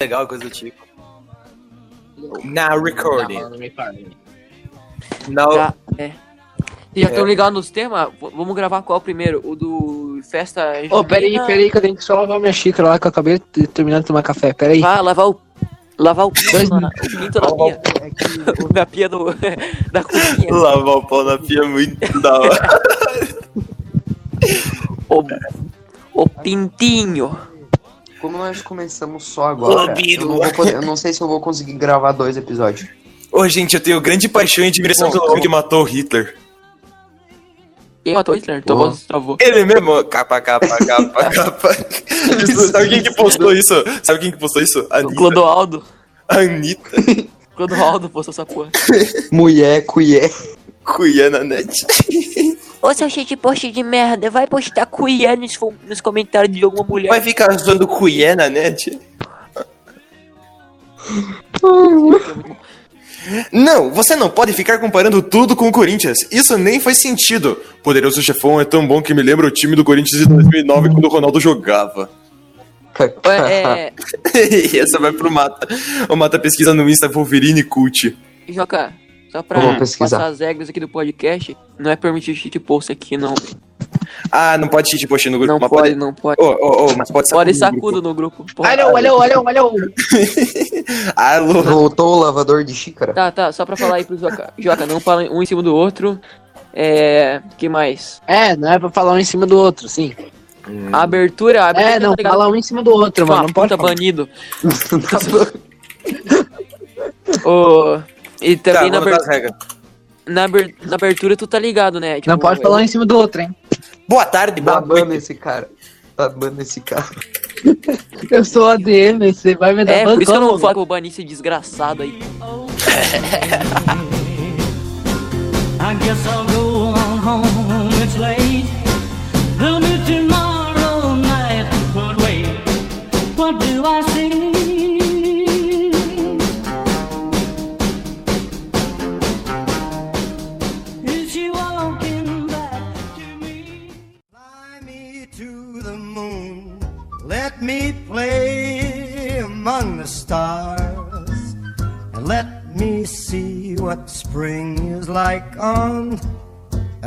legal, coisa do tipo. Now recording. Now. Já, é. E já estão ligados nos temas? V- Vamos gravar qual primeiro? O do festa. Ô, peraí, junina? peraí, que eu tenho que só lavar minha xícara lá, que eu acabei de terminar de tomar café. Peraí. Vai lavar o. Lavar o pinto, Dois na, o pinto na pia. na pia do, da cozinha. Lavar o pau na pia é muito da hora. O, o pintinho. Como nós começamos só agora, eu não, vou poder- eu não sei se eu vou conseguir gravar dois episódios. Ô, gente, eu tenho grande paixão e admiração pelo homem que matou o Hitler. Quem matou Hitler? Boa. voz travou. Ele mesmo, capa, capa, capa, capa. Sabe quem que postou isso? Sabe quem que postou isso? A O Anitta. Clodoaldo. A Anitta. Clodoaldo postou essa porra. Mulher, cuié. Cuiá na net. Ô, seu shit post de merda, vai postar cuié nos, nos comentários de alguma mulher. Vai ficar zoando cuié na net? Não, você não pode ficar comparando tudo com o Corinthians. Isso nem faz sentido. Poderoso Chefão é tão bom que me lembra o time do Corinthians de 2009 quando o Ronaldo jogava. É, essa vai pro Mata. O Mata pesquisa no Insta Wolverine Cult. Joca, só pra passar as regras aqui do podcast, não é permitido shit post aqui, não. Ah, não pode cheat post no grupo. Não mas pode, não pode. Ô, ô, ô, mas pode Pode sacudir no sacudo grupo. no grupo. Pode. Olha, olha, olha, olha. Alô. Voltou o lavador de xícara. Tá, tá, só pra falar aí pro Joca. Joca, não fala um em cima do outro. É. que mais? É, não é pra falar um em cima do outro, sim. A abertura. A abertura É, não, tá fala um em cima do outro, mano. Não pode puta falar. banido. Tá Ô, e Tá, também na, vamos aber- das regras. na, aber- na abertura tu tá ligado, né? Tipo, Não pode falar um em cima do outro, hein. Boa tarde, Tá boa bando noite. esse cara. Tá bando esse cara. Eu sou ADM, você vai me dar É, por isso que eu não falo que eu bani esse desgraçado aí. I guess I'll go on home, it's late. Tomorrow night, but wait, what do I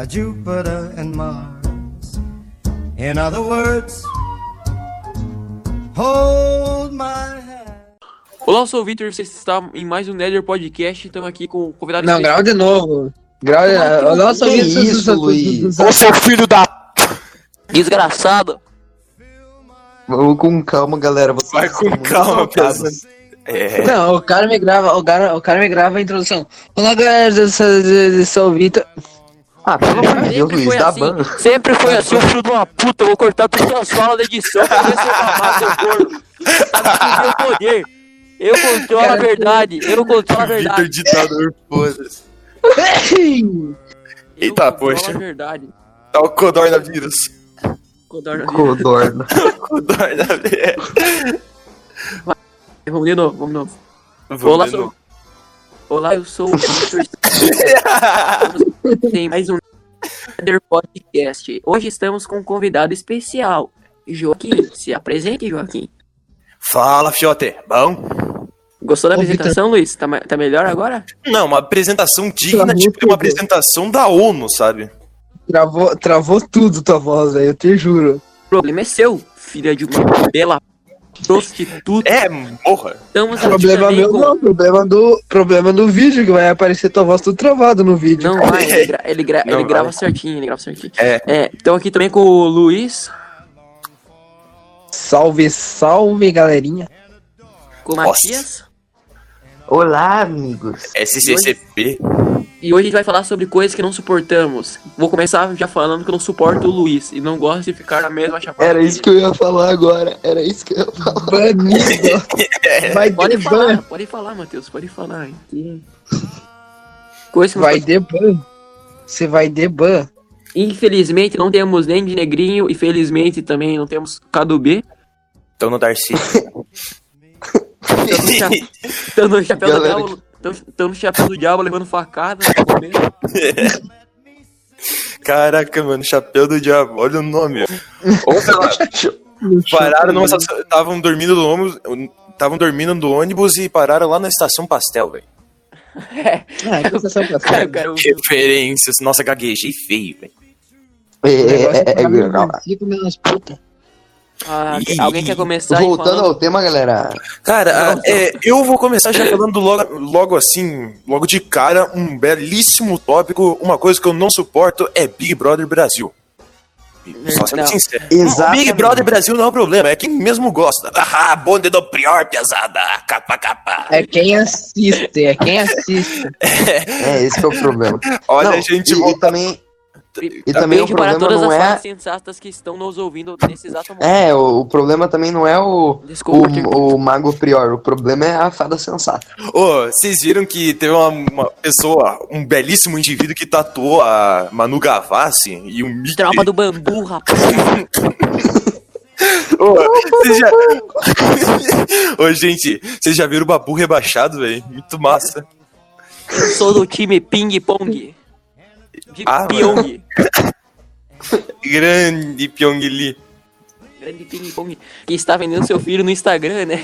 uh, Jupiter and Mars. In other words, hold my hand. Olá, eu sou o Victor, você está em mais um Nether Podcast. Estamos aqui com o convidado Não, grava de novo. Grava. Nossa, Que isso, isso, Luiz? Ô, seu filho da. Desgraçado. Vamos com calma, galera. Vocês Vai com calma, pensa. É. Não, o cara me grava, o cara, o cara me grava a introdução. Olá, galera, eu sou, eu sou o Vitor. Ah, pelo amor de Deus, Sempre Luiz, foi dá assim, ban. sempre foi assim, ô filho de uma puta, eu vou cortar todas as falas da edição pra ver se eu mamar seu corpo. Sabe que o meu poder. Eu controlo a Cara, verdade, eu controlo a Vitor verdade. ditador, foda-se. Eu Eita, poxa. a verdade. Tá o codornavírus. Codorna- Codorna. Codornavírus. Vamos de novo, vamos de novo. Vamos Olá, de sou... novo. Olá, eu sou o Victor. Tem mais um Nether Podcast. Hoje estamos com um convidado especial. Joaquim, se apresente, Joaquim. Fala, fiote. Bom? Gostou da Ô, apresentação, Luiz? Tá, tá melhor agora? Não, uma apresentação digna, Travou tipo, de uma apresentação da ONU, sabe? Travou, travou tudo tua voz, velho, eu te juro. O problema é seu, filha de uma bela prostituta. É, morra. Estamos Problema meu com... não, problema do, problema do vídeo, que vai aparecer tua voz tudo travado no vídeo. Não vai, ele, gra- ele, gra- Não ele grava vai. certinho, ele grava certinho. É. É, estamos aqui também com o Luiz, Salve, salve, galerinha. com o. Matias. Olá, amigos. SCCP. E hoje a gente vai falar sobre coisas que não suportamos. Vou começar já falando que eu não suporto o Luiz e não gosto de ficar na mesma chapada. Era isso que eu ia falar agora. Era isso que eu ia falar. Banido. Vai Pode de falar, ban. pode falar, Matheus, pode falar. Que- Coisa que não Vai de ban. Você vai de ban. Infelizmente não temos nem de negrinho e felizmente também não temos Cadu B. Então no Darcy. Estamos no, cha- no chapéu do Galera diabo. Estamos no chapéu do diabo levando facada. começo. Caraca, mano, chapéu do diabo, olha o nome. Ou sei lá, pararam numa estação, estavam dormindo no ônibus, estavam dormindo no ônibus e pararam lá na estação Pastel, velho. Ah, que sensação pra Cara, Referências. Nossa, gaguejei feio, velho. É, O negócio é, é, é é, fica menos puta. Ah, Ih. alguém quer começar aí Voltando falando? ao tema, galera. Cara, é, eu vou começar já falando logo, logo assim, logo de cara, um belíssimo tópico. Uma coisa que eu não suporto é Big Brother Brasil. Só sendo Não. sincero. Exatamente. Big Brother Brasil não é um problema, é quem mesmo gosta. Ah, bonde do prior, pesada. Capa, capa. É quem assiste, é quem assiste. É, esse que é o problema. Olha, Não, a gente e, e volta- também, e também o Beijo para problema todas não as é... sensatas que estão nos ouvindo nesse exato momento. É, o, o problema também não é o, Desculpa, o, o Mago Prior, o problema é a fada sensata. Ô, vocês viram que teve uma, uma pessoa, um belíssimo indivíduo que tatuou a Manu Gavassi e um Mickey. Tropa do bambu, rapaz. Ô, vocês já... Ô, gente, vocês já viram o Babu rebaixado, velho? Muito massa. Eu sou do time Ping Pong. De Ah, Pyong. Grande Pyong Lee. Grande Ping Pong. Que está vendendo seu filho no Instagram, né?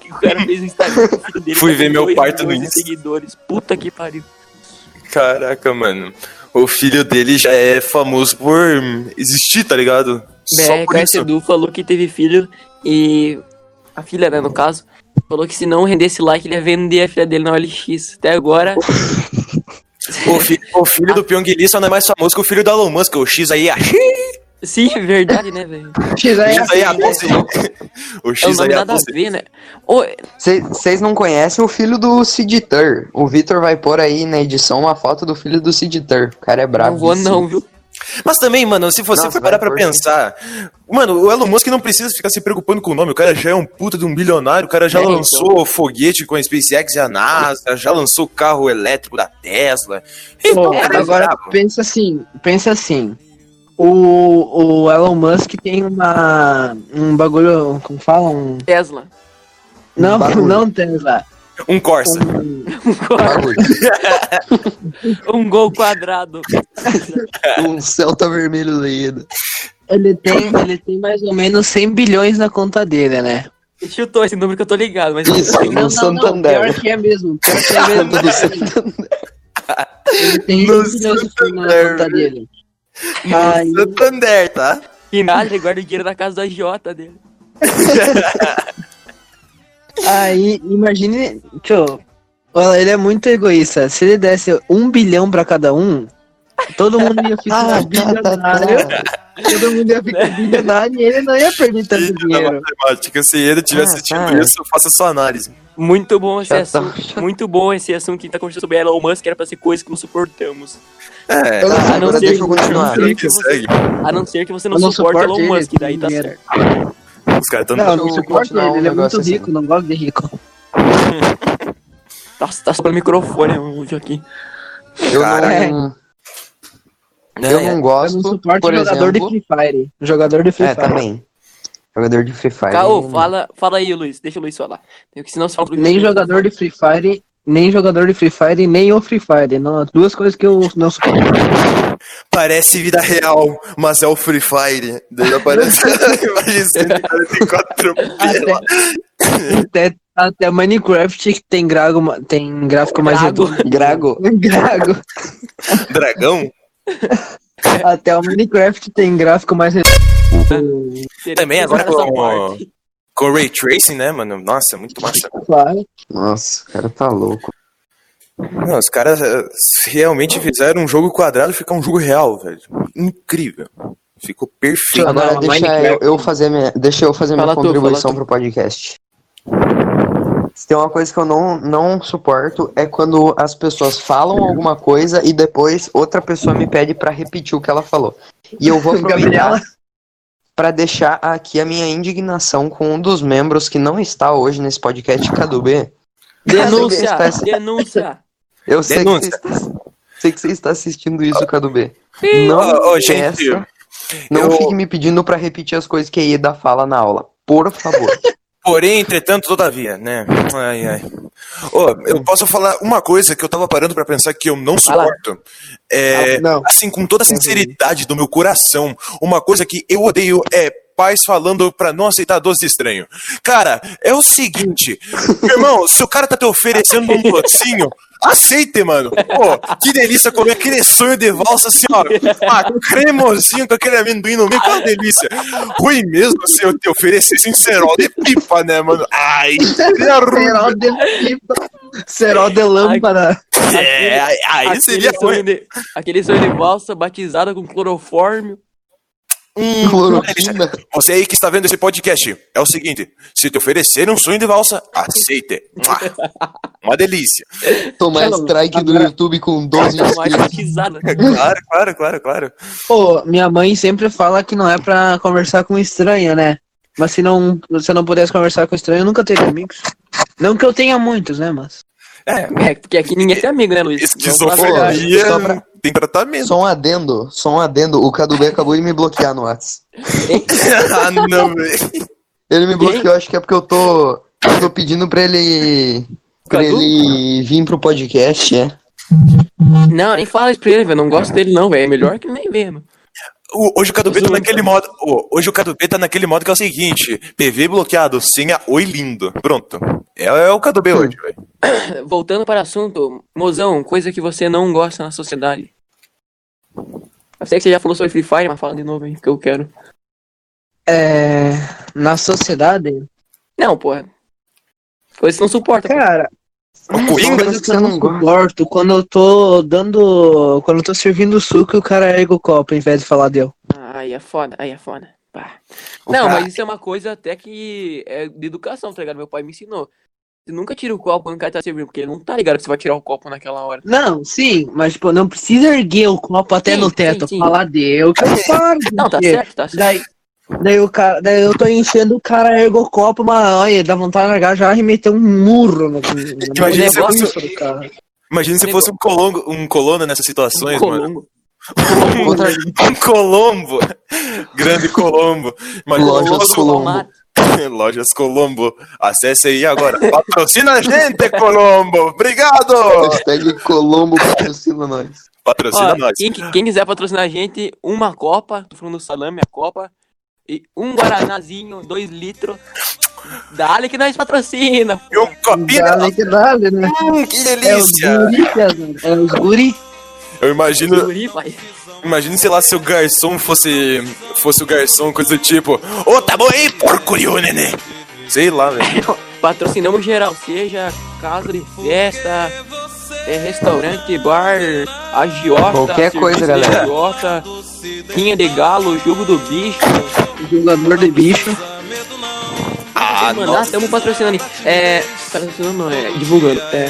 Que o cara fez o Instagram com o filho dele. Fui tá ver meu parto no Insta. seguidores. Puta que pariu. Caraca, mano. O filho dele já é famoso por existir, tá ligado? Só É, por o isso. Edu falou que teve filho e a filha, né, no caso, falou que se não rendesse like, ele ia vender a filha dele na OLX. Até agora, O, fi- o filho do Pyong Lee só não é mais famoso que o filho do Elon Musk, o X aí, a sim, é verdade, né, velho? X aí, X aí a 12. O É um X aí a nada a 12. ver, né? Vocês não conhecem o filho do Sid Tur. O Vitor vai pôr aí na edição uma foto do filho do Sid Tur. O cara é brabo. não vou não, viu? Mas também, mano, se você Nossa, for parar vai, pra pensar. Mano, o Elon Musk não precisa ficar se preocupando com o nome. O cara já é um puta de um bilionário. O cara já É, então. lançou foguete com a SpaceX e a NASA. Já lançou carro elétrico da Tesla. Pô, o cara é agora pensa assim, pensa assim. O, o Elon Musk tem uma um bagulho, como fala, um Tesla. não, bagulho. não Tesla. Um Corsa. Um, Bagulho. Um gol quadrado. um Celta vermelho leído. ele tem, ele tem mais ou menos 100 bilhões na conta dele, né? Chutou esse número que eu tô ligado, mas Isso, Não, não, no não, Santander. pior que é mesmo, pior que é mesmo. Do Santander. Ele tem No 100 bilhões na Santander. conta dele. Aí, Santander, tá? que nada, ele guarda o dinheiro da casa da Jota dele. aí imagine, tio, olha, ele é muito egoísta. Se ele desse um bilhão pra cada um, todo mundo ia ficar Ah, tá, tá, bilionário. tá. Todo mundo ia ficar bilionário e ele não ia perder tanto dinheiro. matemática, se ele estiver Ah, assistindo tá. isso, faça sua análise. Muito bom esse Já tá. assunto. Muito bom esse assunto que a gente tá conversando sobre Elon Musk, era pra ser coisa que não suportamos. É, Tá, A não eu continuar. a não ser que. A não ser que você não, Eu não suporte Elon Musk, daí tá certo. Os caras tão Não, não eu suporto ele, ele é muito assim. rico, não gosto de rico. Nossa, tá sobrando microfone hoje aqui. Eu Caraca. não, eu não Eu gosto, não suporto por jogador exemplo... de Free Fire. Jogador de Free É, Fire. também. Jogador de Free Fire. Caô, fala, fala aí, Luiz. Deixa o Luiz falar. Porque senão você fala pro Nem jogador de Free Fire, nem jogador de Free Fire, nem o Free Fire. Não, duas coisas que eu não suporto. Parece vida real, mas é o Free Fire. Daí aparece a imagem 144 pela. Até, até Minecraft tem, grago, tem gráfico mais redondo. Grago. Grago. Dragão? Até o Minecraft tem gráfico mais redondo. Também agora com, com Ray Tracing, né, mano? Nossa, muito massa. Claro. Nossa, o cara tá louco. Não, os caras eh, realmente fizeram um jogo quadrado ficar um jogo real, velho. Incrível. Ficou perfeito. Agora Não, deixa eu, eu fazer minha, deixa eu fazer minha Fala tu, contribuição pro podcast. Se tem uma coisa que eu não, não suporto é quando as pessoas falam alguma coisa e depois outra pessoa me pede pra repetir o que ela falou. E eu vou aproveitar pra deixar aqui a minha indignação com um dos membros que não está hoje nesse podcast, Cadu B. Denúncia! Cadu B está- Denúncia! Eu sei que, está, sei que você está assistindo isso, Cadu B. Não, ô, me gente, não eu- fique me pedindo pra repetir as coisas que a Ida fala na aula. Por favor. Porém, entretanto, todavia, né? Ai, ai. Ô, eu posso falar uma coisa que eu tava parando pra pensar que eu não suporto. É, Não. assim, com toda a sinceridade do meu coração, uma coisa que eu odeio é pais falando pra não aceitar doce estranho. Cara, é o seguinte, irmão, se o cara tá te oferecendo um docinho, aceite, mano. Pô, que delícia comer aquele sonho de valsa assim, ó. Ah, com cremosinho, com aquele amendoim no meio, que é uma delícia. Ruim mesmo se eu te oferecesse um cerol de pipa, né, mano? Ai, seria ruim. Cerol de pipa. Cerol de lâmpada. É, aí- aí aquele, seria sonho de, aquele sonho de valsa batizada com clorofórmio. Hum, Cloroquina. Você aí que está vendo esse podcast, é o seguinte: se te oferecerem um sonho de valsa, aceite. Uma delícia. Tomar strike do YouTube com 12 Mais inscritos. Claro, claro, claro, claro. Pô, minha mãe sempre fala que não é pra conversar com estranho, né? Mas se não, se eu não pudesse conversar com estranho, eu nunca teria amigos. Não que eu tenha muitos, né, mas. É, porque aqui ninguém tem amigo, né, Luiz? Esquizofrenia tem tratamento. Só um adendo, só um adendo. O Cadu B acabou de me bloquear no Whats. ah, não, velho. Ele me bloqueou, acho que é porque eu tô, eu tô pedindo pra ele. pra Cadu? ele vir pro podcast, é. Não, nem fala isso pra ele, velho. Não gosto dele, não, velho. É melhor que nem ver, mano. O- Hoje o Cadu B tá naquele modo. Hoje o Cadu B tá naquele modo que é o seguinte: PV bloqueado, senha oi lindo. Pronto. É, é o Cadu B hoje, velho. Voltando para o assunto, mozão, coisa que você não gosta na sociedade. Eu sei que você já falou sobre Free Fire, mas fala de novo aí, que eu quero. É. Na sociedade. Não, porra. Coisa que não suporta. Cara, O uma Coringa? coisa que eu não suporto quando eu tô dando. Quando eu tô servindo suco e o cara erga o copo em vez de falar deu. Aí é foda, aí é foda. Pá. Não, cara- mas isso é uma coisa até que é de educação, tá ligado? Meu pai me ensinou. Você nunca tira o copo quando o cara tá servindo, porque ele não tá ligado que você vai tirar o copo naquela hora. Não, sim, mas tipo, não precisa erguer o copo até Sim, no teto. sim. Falar deu que eu paro. Não, tá certo, tá certo. Daí, daí o cara, daí eu tô enchendo o cara erga o copo, mas olha, dá vontade de largar já e meter um murro no, no Imagina se fosse- do cara. Imagina se fosse um colombo, um colono nessas situações, mano. Colombo. Outra Um colombo. Grande colombo. Imagina Lojas Colombo. Lojas Colombo. Acesse aí agora. Patrocina a gente, Colombo. Obrigado. hashtag Colombo patrocina nós. Patrocina Ó, nós. quem, quem quiser patrocinar a gente, uma copa, tô falando do salame, a copa, e um guaranazinho, dois litros. Dale que nós patrocina. E um copinho. Dale que dale, né? Hum, que É os delícia. guri, Piazão, é os guri. Eu imagino, imagino, sei lá, se o garçom fosse, fosse o garçom, coisa do tipo, ô, tá bom aí, porcurio, nenê. Sei lá, velho. Patrocinamos geral, seja casa de festa, é, restaurante, bar, agiota, Qualquer coisa, de galera. agiota, rinha de galo, jogo do bicho. Jogador de bicho. Ah, Mandar, nossa. estamos patrocinando. É. Patrocinando não, é divulgando. É.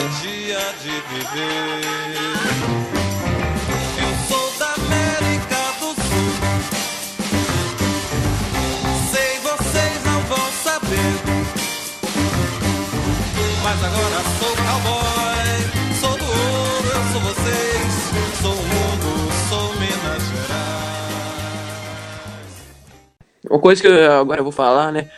Mas agora sou cowboy. Sou do ouro, eu sou vocês. Sou o mundo, sou Minas Gerais. Uma coisa que eu, agora eu vou falar, né?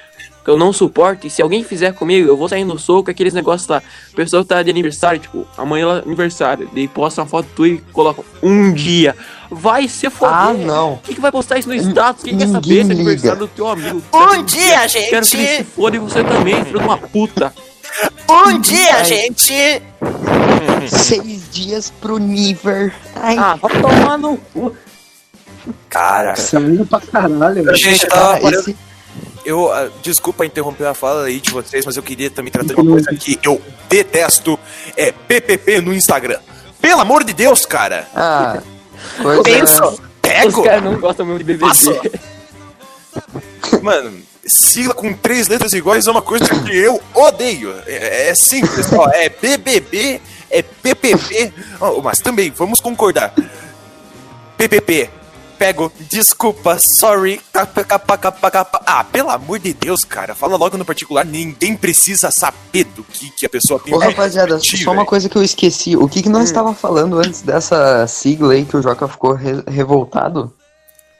Que eu não suporto, e se alguém fizer comigo, eu vou sair no soco, aqueles negócios lá. A pessoa tá de aniversário, tipo, amanhã ela é aniversário, daí posta uma foto tua e coloca um dia. Vai ser foder. Ah, não. Quem que vai postar isso no status? Quem quer saber se é aniversário do teu amigo? Um dia, gente. Quero que ele se foda e você também, filho de uma puta. Um dia, gente. Seis dias pro Niver. Ai, Ah, vai tomar no cu. Cara, Saindo pra caralho, velho. gente, tava parando- esse, Eu, ah, desculpa interromper a fala aí de vocês, mas eu queria também trazer uma coisa que eu detesto, é PPP no Instagram. Pelo amor de Deus, cara. ah, coisa... Pensa, Os pego. caras não gostam muito de BBB. Mano, sigla com três letras iguais é uma coisa que eu odeio. É, é simples, ó, é BBB, é PPP, ó, mas também, vamos concordar. PPP, pego, desculpa, sorry, capa, capa, capa, capa. Ah, pelo amor de Deus, cara, fala logo no particular, ninguém precisa saber do que, que a pessoa tem Ô, rapaziada, só uma velho. coisa que eu esqueci. O que, que nós estava falando antes dessa sigla aí que o Joca ficou re- revoltado?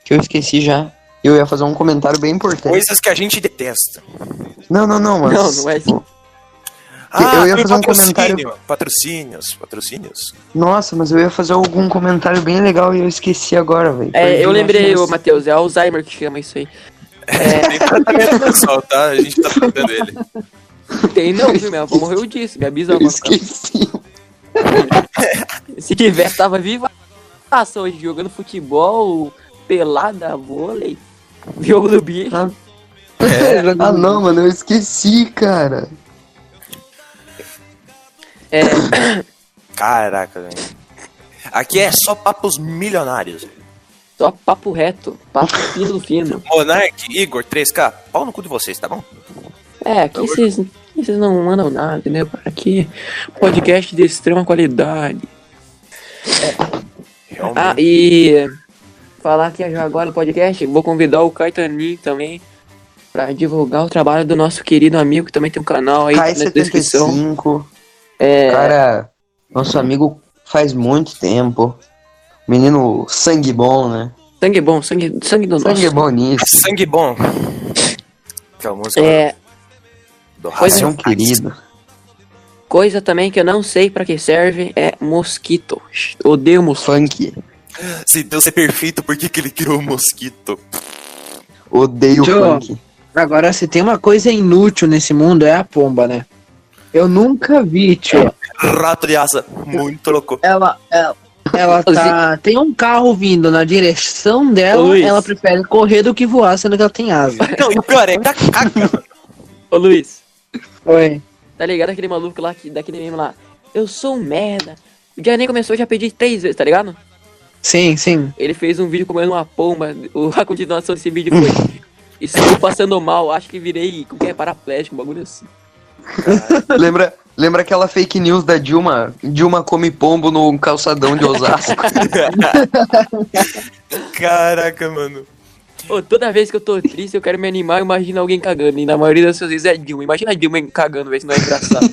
Que eu esqueci já. Eu ia fazer um comentário bem importante. Coisas que a gente detesta. Não, não, não, mas. Não, não é assim. Ah, eu ia tem fazer um patrocínio. comentário- Patrocínios, patrocínios. Nossa, mas eu ia fazer algum comentário bem legal e eu esqueci agora, velho. É, eu lembrei, ô Matheus, é Alzheimer que chama isso aí. Tem tratamento pessoal, tá? A gente tá tratando ele. Tem não, viu? Minha avó morreu disso. Minha bisavó. no caso. Esqueci. Se tivesse, tava viva hoje jogando futebol, pelada, vôlei, jogo do bicho. Ah, não, mano, eu esqueci, cara. É, Caraca, velho. Aqui é só papos milionários. só papo reto, papo fino, fino. Monark, Igor, 3K, pau no cu de vocês, tá bom? É, aqui vocês aqui vocês não mandam nada, entendeu? Aqui, podcast de extrema qualidade. Realmente. Ah, e falar aqui já agora no podcast, vou convidar o Caetaninho também pra divulgar o trabalho do nosso querido amigo que também tem um canal aí na descrição. K75. É, Cara, nosso amigo faz muito tempo. Menino sangue bom, né? sangue bom, sangue, sangue do Sangue nosso. bom nisso. Sangue bom. Que é a música É, do Pois é. É um querido. coisa também que eu não sei pra que serve é mosquito. Odeio mosquito. Funk. Se Deus é perfeito, por que, que ele criou o mosquito? Odeio Tio. funk. Agora, se tem uma coisa inútil nesse mundo, é a pomba, né? Eu nunca vi, tio. Rato de asa, muito louco. Ela, ela, ela tá. Tem um carro vindo na direção dela, Luiz. ela prefere correr do que voar, sendo que ela tem asa. Não, e o pior é, tá caga. Ô Luiz, Oi. tá ligado aquele maluco lá, que, daquele meme lá? Eu sou um merda. O dia nem começou, eu já pedi três vezes, tá ligado? Sim, sim. Ele fez um vídeo comendo uma pomba. A continuação desse vídeo foi. Estou passando mal, acho que virei. Como que é? Paraplégico, um bagulho assim. Lembra, lembra aquela fake news da Dilma? Dilma come pombo no calçadão de Osasco. Caraca, mano. Toda vez que eu tô triste, eu quero me animar, eu imagino alguém cagando. E na maioria das vezes é Dilma. Imagina a Dilma cagando, vê se não é engraçado.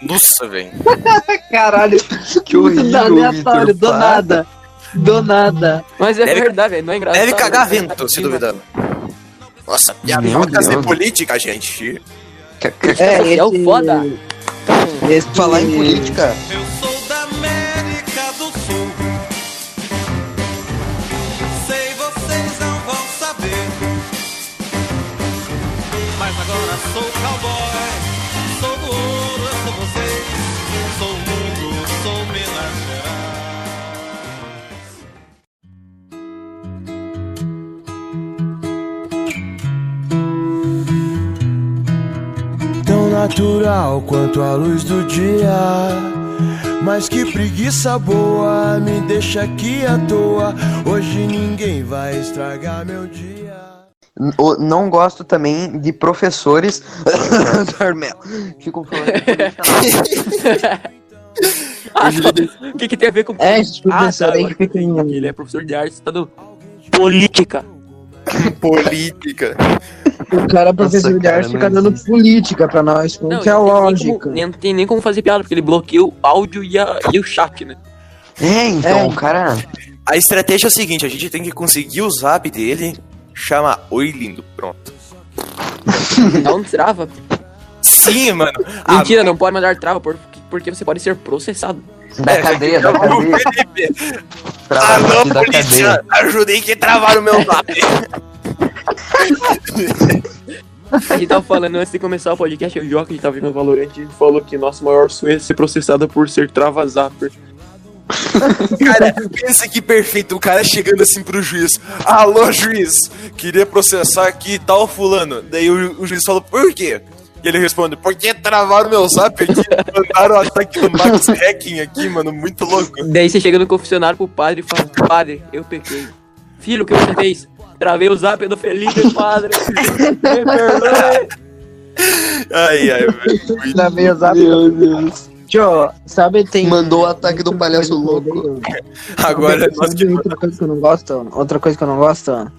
Nossa, velho. Caralho, que horrível, aleatório, do nada. Do nada. Mas é Deve- verdade, velho, não é engraçado. Deve cagar vento, se duvidar. Nossa, piada é Deus. política, gente. É, É o esse- foda. Esse, Falar em política, Eu sou da América do Sul. Sei vocês não vão saber. Mas agora sou cowboy. Natural quanto a luz do dia. Mas que preguiça boa, me deixa aqui à toa. Hoje ninguém vai estragar meu dia. não gosto também de professores. Carmel. Ficam falando. Ah. O que, que tem a ver com É, esse Ah, professor tá, aí fica em- Ele é professor de arte, tá do política. Política. O cara, professor Nossa, de arte, fica não dando política pra nós. Como que é a não tem nem lógica? como- não tem nem como fazer piada, porque ele bloqueia o áudio e, a- e o chat, né? É, então, É. cara. A estratégia é a seguinte, a gente tem que conseguir o zap dele, chama Oi Lindo, pronto. Não trava. Sim, mano. Ah, Mentira, não pode mandar trava, por- porque você pode ser processado. Da cadeia, da o cadeia. Cadeia. polícia, ajudei que travaram meu zap. A gente tava falando antes de começar o podcast, o Joca, a gente tava vendo o Valorant e falou que nosso maior sonho é ser processado por ser trava-zapper. Cara, pensa que perfeito, o cara chegando assim pro juiz. Alô, juiz, queria processar aqui tal fulano. Daí o, o juiz falou, por quê? E ele responde, porque travaram meu zap aqui, mandaram o ataque do Max Hacking aqui, mano, muito louco. Daí você chega no confessionário pro padre e fala, padre, eu pequei. Filho, o que você fez? Travei o zap do Felipe, padre. Me perdoe. Ai, ai, velho. Na meia zap. Meu Deus. Tio, sabe, tem. Mandou o ataque do palhaço louco. Agora nós que outra coisa que eu não gosto? Outra coisa que eu não gosto?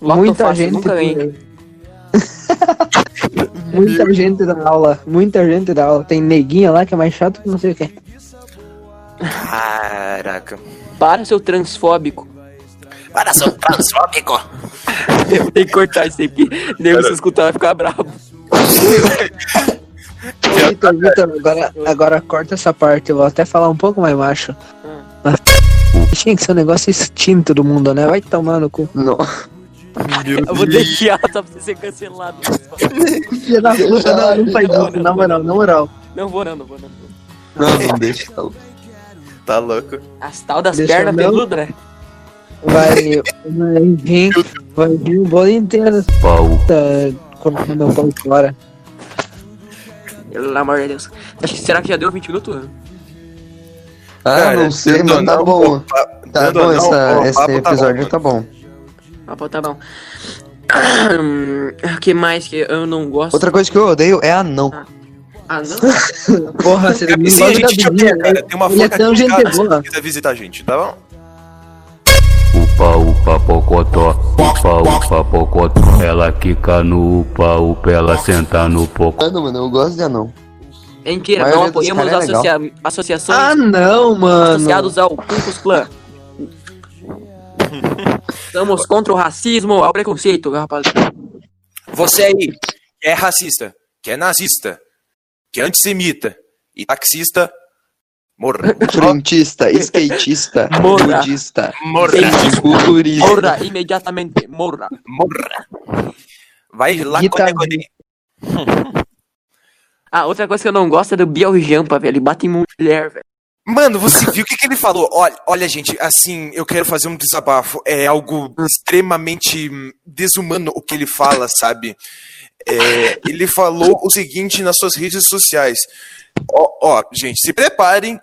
Muita fácil, gente. nunca muita gente da aula. Muita gente da aula. Tem neguinha lá que é mais chato que não sei o que. Caraca. Para, seu transfóbico. Para, seu transfóbico. Eu tenho que cortar isso porque daí você escutar vai ficar bravo. Ô, Vitor, Vitor, agora, agora corta essa parte. Eu vou até falar um pouco mais macho. Hum. Mas, Tinha que ser um negócio extinto do mundo, né? Vai tomar no cu. Não. Eu vou deixar só pra você ser cancelado. Filha da puta, não, não faz isso, na moral, na moral. Não vou não, não vou não. Não, não deixa. tá louco. Tá louco. As tal das Deixa pernas peludas, né? Vai, vai vir, vai vir o bolo inteiro. Pau. Tá colocando meu pau fora. Pelo amor de Deus. Acho que- Será que já deu 20 minutos? Ah, Cara, não sei, mas tá não, bom. o pa- Tá bom, essa- o esse papo tá episódio bom, tá bom. Ah, pô, tá bom. O que mais que eu não gosto? Outra coisa que eu odeio é anão. Ah, não? Porra, você não Sim, a gosta gente te da odeia, menina, cara. Tem uma Ele é foto aqui em gente casa, se quiser visitar a gente, tá bom? Upa, upa, pocotó. Upa, upa, pocotó. Ela quica no upa, upa, ela senta no pocotó. Mano, mano, eu gosto de anão. Mentira, não apoiamos é associa... associações Ah, não, mano. associados ao Ku Klux Klan. Estamos contra o racismo, ao preconceito, rapaz. Você aí, que é racista, que é nazista, que é antissemita e taxista, morra. Frentista, skatista, Morra. budista, Morra. culturista. Morra imediatamente, morra. Morra. Vai lá quando é Ah, outra coisa que eu não gosto é do Biel Jampa, velho. Ele bate em mulher, velho. Mano, você viu o que, que ele falou? Olha, olha, gente, assim, eu quero fazer um desabafo. É algo extremamente hum, desumano o que ele fala, sabe? É, ele falou o seguinte nas suas redes sociais. Ó, ó, gente, se preparem,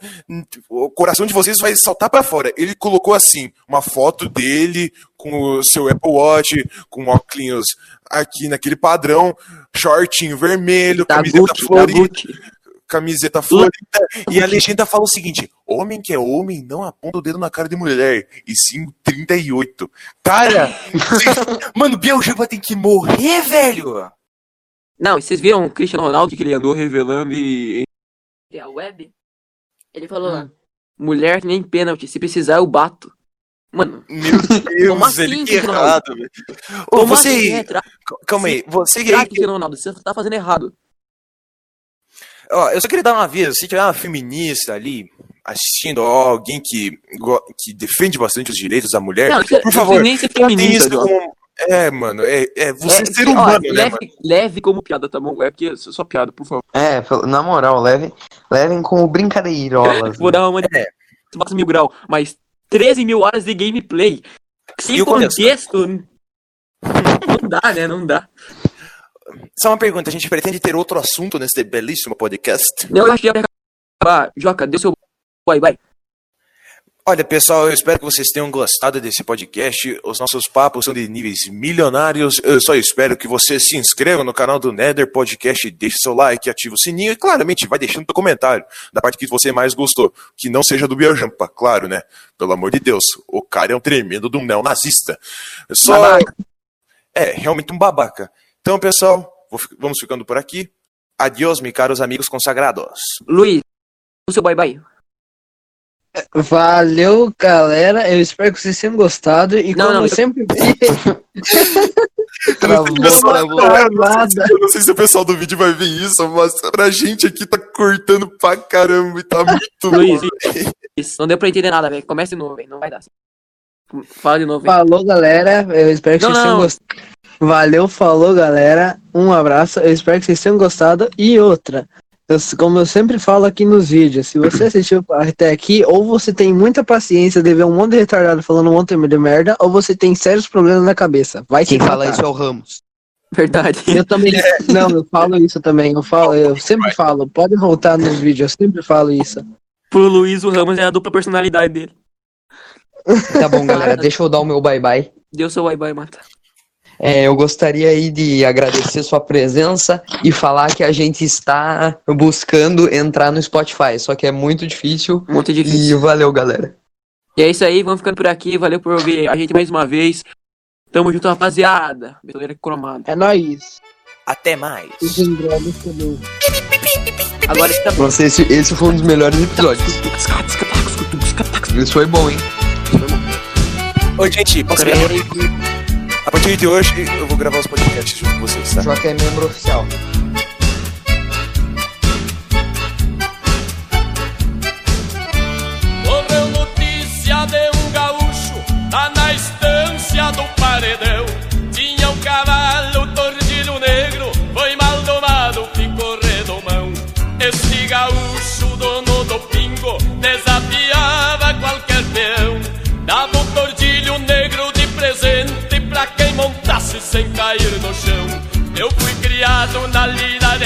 o coração de vocês vai saltar pra fora. Ele colocou assim, uma foto dele com o seu Apple Watch, com óculos aqui naquele padrão, shortinho vermelho, Da camiseta Gucci, da florida camiseta florida. E a legenda fala o seguinte: homem que é homem não aponta o dedo na cara de mulher, e sim 38. Cara, mano, Biel Jamba tem que morrer, velho. Não, vocês viram o Cristiano Ronaldo que ele andou revelando e. E a web? Ele falou lá: mulher nem pênalti, se precisar eu bato. Mano, Meu Deus, Como assim, ele que Cristiano errado, velho. Ô, você. assim, é, tra- Calma aí, você aí. Cristiano Ronaldo, você tá fazendo errado. Ó, eu só queria dar um aviso, se tiver uma feminista ali assistindo, ó, alguém que, que defende bastante os direitos da mulher, Não, por favor, nem ser tratem feminista, isso como... É, mano, é, é você É, ser ó, humano, né, leve, mano? leve como piada, tá bom? É porque é só piada, por favor. É, na moral, levem, levem como brincadeirolas. Vou dar uma de É. Mil grau, mas 13 mil horas de gameplay. Sem contexto? contexto. Não dá, né? Não dá. Só uma pergunta, a gente pretende ter outro assunto nesse belíssimo podcast? Eu acho que já vai acabar. Joca, deu seu bye bye. Olha, pessoal, eu espero que vocês tenham gostado desse podcast. Os nossos papos são de níveis milionários. Eu só espero que você se inscreva no canal do Nether Podcast, deixe seu like, ative o sininho e, claramente, vai deixando seu comentário da parte que você mais gostou. Que não seja do Biojampa, claro, né? Pelo amor de Deus, o cara é um tremendo um neonazista. Só. Babaca. É, realmente um babaca. Então, pessoal, vamos ficando por aqui. Adiós, meus caros amigos consagrados. Luiz, o seu bye bye. Valeu, galera. Eu espero que vocês tenham gostado. E Não, como não, sempre Travou, travou. travada. Eu não sei se o pessoal do vídeo vai ver isso, mas pra gente aqui tá cortando pra caramba e tá muito Luiz, isso. Não deu pra entender nada, velho. Comece de novo, velho. Não vai dar. Fala de novo, velho. Falou, galera. Eu espero que Não, vocês tenham gostado. Valeu, falou, galera. Um abraço. Eu espero que vocês tenham gostado. E outra, eu- como eu sempre falo aqui nos vídeos, se você assistiu até aqui, ou você tem muita paciência de ver um monte de retardado falando um monte de merda, ou você tem sérios problemas na cabeça. Vai Quem se fala isso é o Ramos. Verdade. Eu também. Não, eu falo isso também. Eu falo, eu sempre falo. Pode voltar nos vídeos, eu sempre falo isso. Pro Luiz, o Ramos é a dupla personalidade dele. Tá bom, galera, deixa eu dar o meu bye-bye. Deu seu bye bye, mata. É, eu gostaria aí de agradecer sua presença e falar que a gente está buscando entrar no Spotify, só que é muito difícil. Muito E difícil. valeu, galera. E é isso aí, vamos ficando por aqui. Valeu por ouvir a gente mais uma vez. Tamo junto, rapaziada. Betoneira cromada. É nóis. Até mais. Agora tá Nossa, esse, esse foi um dos melhores episódios. Isso foi bom, hein? Oi, gente, posso gravar? A partir de hoje eu vou gravar os podcasts junto com vocês, tá? Joca é membro oficial.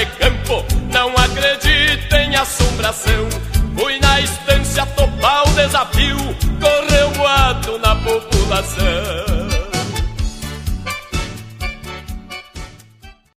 De campo, não acredita em assombração. Fui na estância topar o desafio, correu boato na população.